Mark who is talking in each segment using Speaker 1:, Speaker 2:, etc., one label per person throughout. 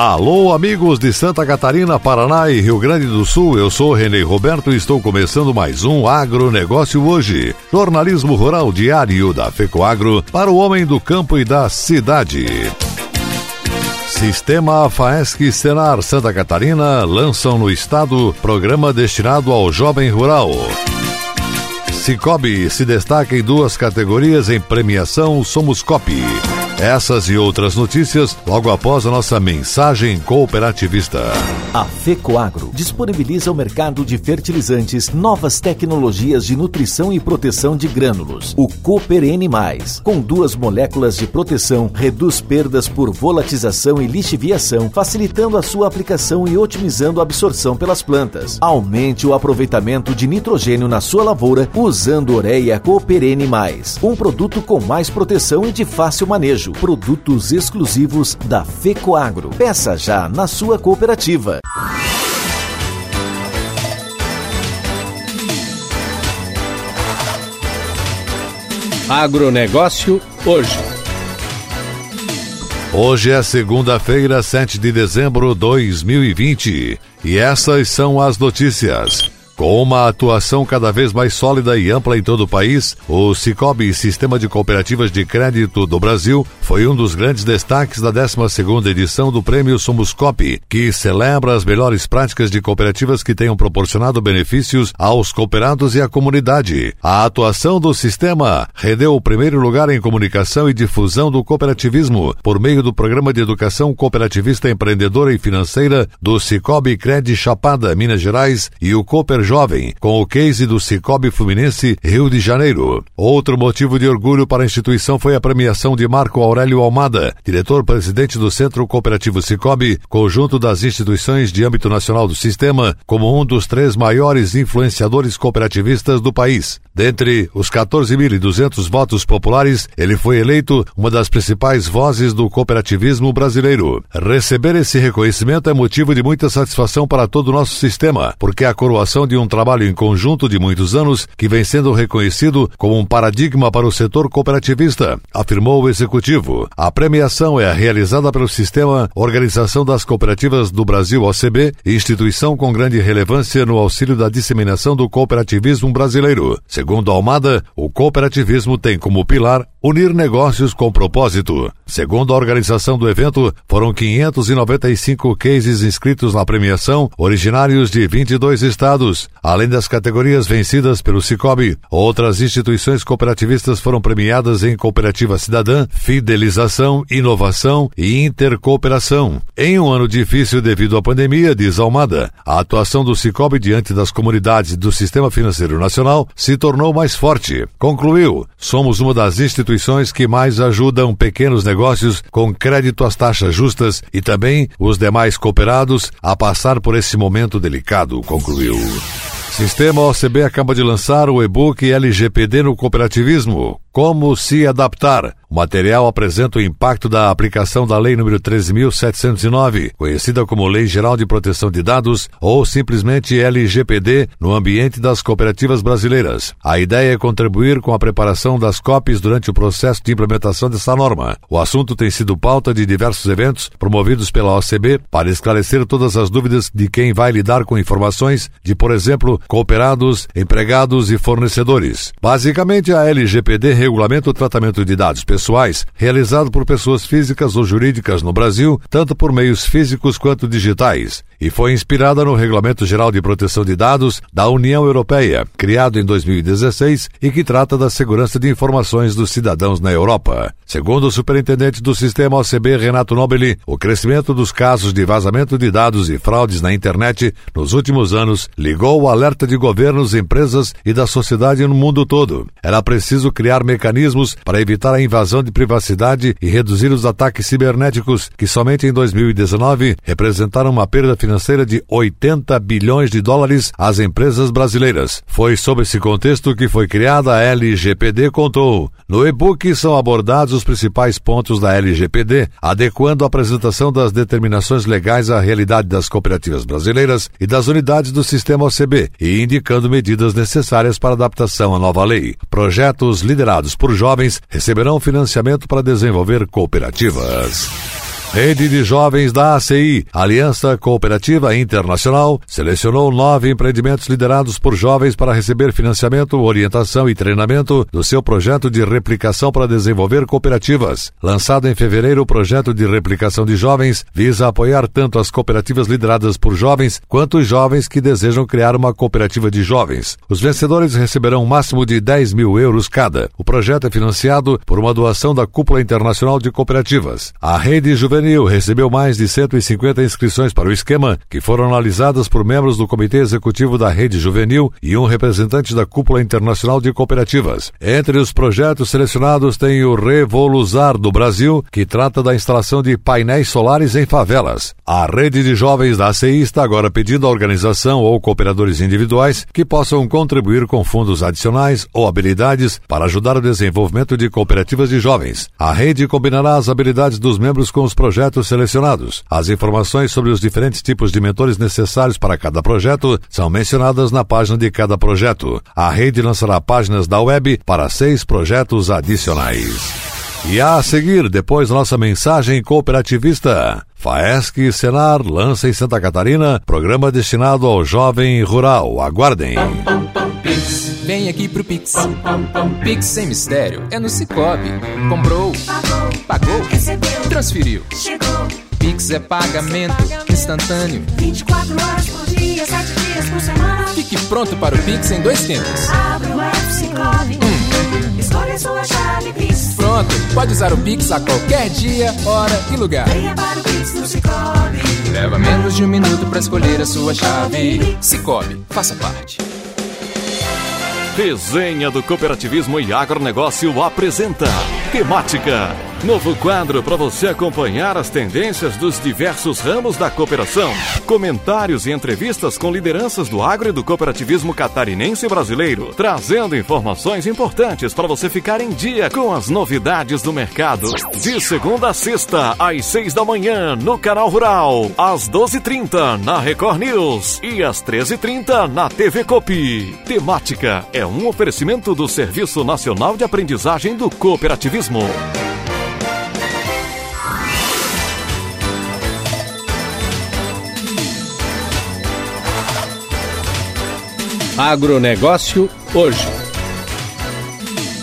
Speaker 1: Alô, amigos de Santa Catarina, Paraná e Rio Grande do Sul. Eu sou Renê Roberto e estou começando mais um Agronegócio hoje. Jornalismo rural diário da FECOAGro para o homem do campo e da cidade. Sistema FAESC Senar Santa Catarina lançam no estado programa destinado ao jovem rural. Cicobi se destaca em duas categorias em premiação Somos Cop. Essas e outras notícias logo após a nossa mensagem cooperativista.
Speaker 2: A FECOAGRO disponibiliza ao mercado de fertilizantes novas tecnologias de nutrição e proteção de grânulos. O Cooper N+, com duas moléculas de proteção, reduz perdas por volatização e lixiviação, facilitando a sua aplicação e otimizando a absorção pelas plantas. Aumente o aproveitamento de nitrogênio na sua lavoura usando Ureia Cooper N+, um produto com mais proteção e de fácil manejo produtos exclusivos da FECOAGRO. Peça já na sua cooperativa.
Speaker 1: Agronegócio hoje. Hoje é segunda-feira, 7 de dezembro de 2020 e essas são as notícias. Com uma atuação cada vez mais sólida e ampla em todo o país, o Cicobi Sistema de Cooperativas de Crédito do Brasil foi um dos grandes destaques da 12ª edição do Prêmio Somos Cop, que celebra as melhores práticas de cooperativas que tenham proporcionado benefícios aos cooperados e à comunidade. A atuação do sistema rendeu o primeiro lugar em comunicação e difusão do cooperativismo por meio do Programa de Educação Cooperativista Empreendedora e Financeira do Cicobi Cred Chapada, Minas Gerais e o Cooper jovem, com o case do Cicobi Fluminense Rio de Janeiro. Outro motivo de orgulho para a instituição foi a premiação de Marco Aurélio Almada, diretor-presidente do Centro Cooperativo Cicobi, conjunto das instituições de âmbito nacional do sistema, como um dos três maiores influenciadores cooperativistas do país. Dentre os 14.200 votos populares, ele foi eleito uma das principais vozes do cooperativismo brasileiro. Receber esse reconhecimento é motivo de muita satisfação para todo o nosso sistema, porque a coroação de um trabalho em conjunto de muitos anos que vem sendo reconhecido como um paradigma para o setor cooperativista, afirmou o executivo. A premiação é realizada pelo Sistema Organização das Cooperativas do Brasil, OCB, instituição com grande relevância no auxílio da disseminação do cooperativismo brasileiro. Segundo Almada, o cooperativismo tem como pilar unir negócios com propósito. Segundo a organização do evento, foram 595 cases inscritos na premiação, originários de 22 estados. Além das categorias vencidas pelo Cicobi, outras instituições cooperativistas foram premiadas em cooperativa cidadã, fidelização, inovação e intercooperação. Em um ano difícil devido à pandemia, diz Almada, a atuação do Cicobi diante das comunidades do sistema financeiro nacional se tornou mais forte. Concluiu: somos uma das instituições que mais ajudam pequenos negócios com crédito às taxas justas e também os demais cooperados a passar por esse momento delicado. Concluiu. Sistema OCB acaba de lançar o e-book LGPD no cooperativismo. Como se adaptar? O material apresenta o impacto da aplicação da Lei nº 13.709, conhecida como Lei Geral de Proteção de Dados, ou simplesmente LGPD, no ambiente das cooperativas brasileiras. A ideia é contribuir com a preparação das COPs durante o processo de implementação dessa norma. O assunto tem sido pauta de diversos eventos promovidos pela OCB para esclarecer todas as dúvidas de quem vai lidar com informações de, por exemplo, cooperados, empregados e fornecedores. Basicamente, a LGPD regulamenta o tratamento de dados pessoais realizado por pessoas físicas ou jurídicas no Brasil, tanto por meios físicos quanto digitais, e foi inspirada no Regulamento Geral de Proteção de Dados da União Europeia, criado em 2016 e que trata da segurança de informações dos cidadãos na Europa. Segundo o superintendente do sistema OCB, Renato Nobili, o crescimento dos casos de vazamento de dados e fraudes na internet nos últimos anos ligou o alerta de governos, empresas e da sociedade no mundo todo. Era preciso criar mecanismos para evitar a invasão de privacidade e reduzir os ataques cibernéticos, que somente em 2019 representaram uma perda financeira de 80 bilhões de dólares às empresas brasileiras. Foi sob esse contexto que foi criada a LGPD, contou. No e-book são abordados os principais pontos da LGPD, adequando a apresentação das determinações legais à realidade das cooperativas brasileiras e das unidades do sistema OCB e indicando medidas necessárias para adaptação à nova lei. Projetos liderados por jovens receberão financiamento para desenvolver cooperativas. Rede de Jovens da ACI, Aliança Cooperativa Internacional, selecionou nove empreendimentos liderados por jovens para receber financiamento, orientação e treinamento do seu projeto de replicação para desenvolver cooperativas. Lançado em fevereiro, o projeto de replicação de jovens visa apoiar tanto as cooperativas lideradas por jovens quanto os jovens que desejam criar uma cooperativa de jovens. Os vencedores receberão um máximo de 10 mil euros cada. O projeto é financiado por uma doação da Cúpula Internacional de Cooperativas. A Rede Juvenil Juvenil recebeu mais de 150 inscrições para o esquema, que foram analisadas por membros do Comitê Executivo da Rede Juvenil e um representante da Cúpula Internacional de Cooperativas. Entre os projetos selecionados tem o Revoluzar do Brasil, que trata da instalação de painéis solares em favelas. A rede de jovens da ACI está agora pedindo à organização ou cooperadores individuais que possam contribuir com fundos adicionais ou habilidades para ajudar o desenvolvimento de cooperativas de jovens. A rede combinará as habilidades dos membros com os projetos projetos selecionados. As informações sobre os diferentes tipos de mentores necessários para cada projeto são mencionadas na página de cada projeto. A rede lançará páginas da web para seis projetos adicionais. E a seguir, depois nossa mensagem cooperativista. Faesc Senar lança em Santa Catarina programa destinado ao jovem rural. Aguardem.
Speaker 3: Pix, vem aqui pro Pix. Pix sem mistério, é no Cicobi. Comprou, pagou, pagou recebeu, transferiu, chegou. Pix é pagamento, instantâneo. 24 horas por dia, 7 dias por semana. Fique pronto para o Pix em dois tempos. Abra o app Cicobi. Hum. Escolha sua chave Pix. Pronto, pode usar o Pix a qualquer dia, hora e lugar. Venha para o Pix no Cicobi. Leva menos de um minuto para escolher a sua chave. Cicobi, faça parte.
Speaker 4: Resenha do Cooperativismo e Agronegócio apresenta Temática. Novo quadro para você acompanhar as tendências dos diversos ramos da cooperação. Comentários e entrevistas com lideranças do agro e do cooperativismo catarinense e brasileiro, trazendo informações importantes para você ficar em dia com as novidades do mercado. De segunda a sexta, às seis da manhã, no Canal Rural, às doze e trinta na Record News e às treze e trinta na TV Copi. Temática é um oferecimento do Serviço Nacional de Aprendizagem do Cooperativismo.
Speaker 5: Agronegócio hoje.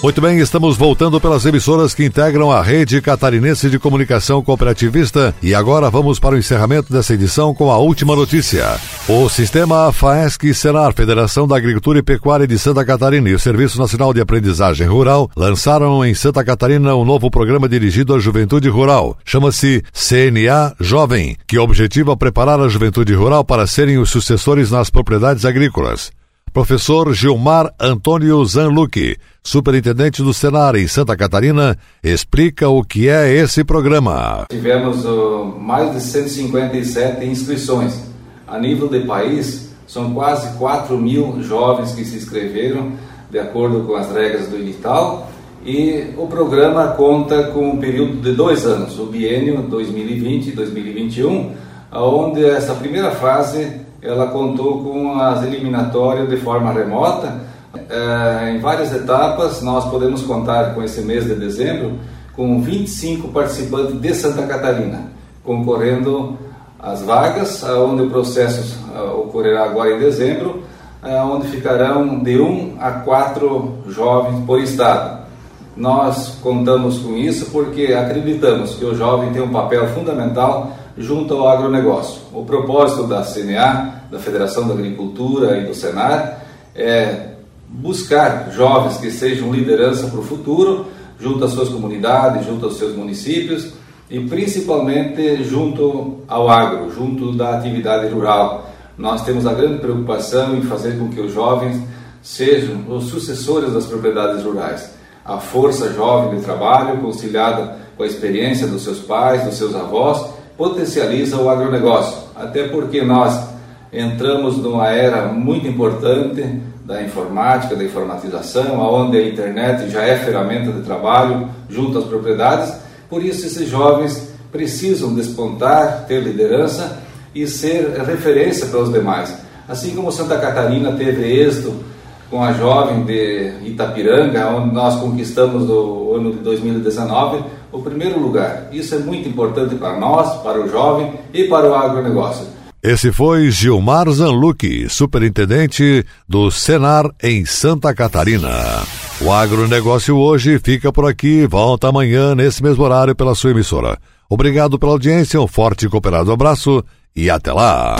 Speaker 1: Muito bem, estamos voltando pelas emissoras que integram a rede catarinense de comunicação cooperativista e agora vamos para o encerramento dessa edição com a última notícia. O sistema FAESC Senar, Federação da Agricultura e Pecuária de Santa Catarina e o Serviço Nacional de Aprendizagem Rural lançaram em Santa Catarina um novo programa dirigido à juventude rural. Chama-se CNA Jovem, que objetiva preparar a juventude rural para serem os sucessores nas propriedades agrícolas. Professor Gilmar Antônio Zanluque, superintendente do Senar em Santa Catarina, explica o que é esse programa.
Speaker 6: Tivemos uh, mais de 157 inscrições. A nível de país, são quase 4 mil jovens que se inscreveram, de acordo com as regras do edital. E o programa conta com um período de dois anos, o biênio 2020-2021, onde essa primeira fase ela contou com as eliminatórias de forma remota. É, em várias etapas, nós podemos contar com esse mês de dezembro com 25 participantes de Santa Catarina, concorrendo às vagas, onde o processo ocorrerá agora em dezembro, onde ficarão de 1 a 4 jovens por estado. Nós contamos com isso porque acreditamos que o jovem tem um papel fundamental junto ao agronegócio. O propósito da CNA, da Federação da Agricultura e do Senar é buscar jovens que sejam liderança para o futuro, junto às suas comunidades, junto aos seus municípios e principalmente junto ao agro, junto da atividade rural. Nós temos a grande preocupação em fazer com que os jovens sejam os sucessores das propriedades rurais. A força jovem de trabalho, conciliada com a experiência dos seus pais, dos seus avós, potencializa o agronegócio, até porque nós entramos numa era muito importante da informática, da informatização, onde a internet já é ferramenta de trabalho junto às propriedades. Por isso, esses jovens precisam despontar, ter liderança e ser referência para os demais. Assim como Santa Catarina teve êxito com a jovem de Itapiranga, onde nós conquistamos no ano de 2019 o primeiro lugar. Isso é muito importante para nós, para o jovem e para o agronegócio.
Speaker 1: Esse foi Gilmar Zanlucchi, superintendente do Senar em Santa Catarina. O agronegócio hoje fica por aqui, volta amanhã nesse mesmo horário pela sua emissora. Obrigado pela audiência, um forte e cooperado abraço e até lá!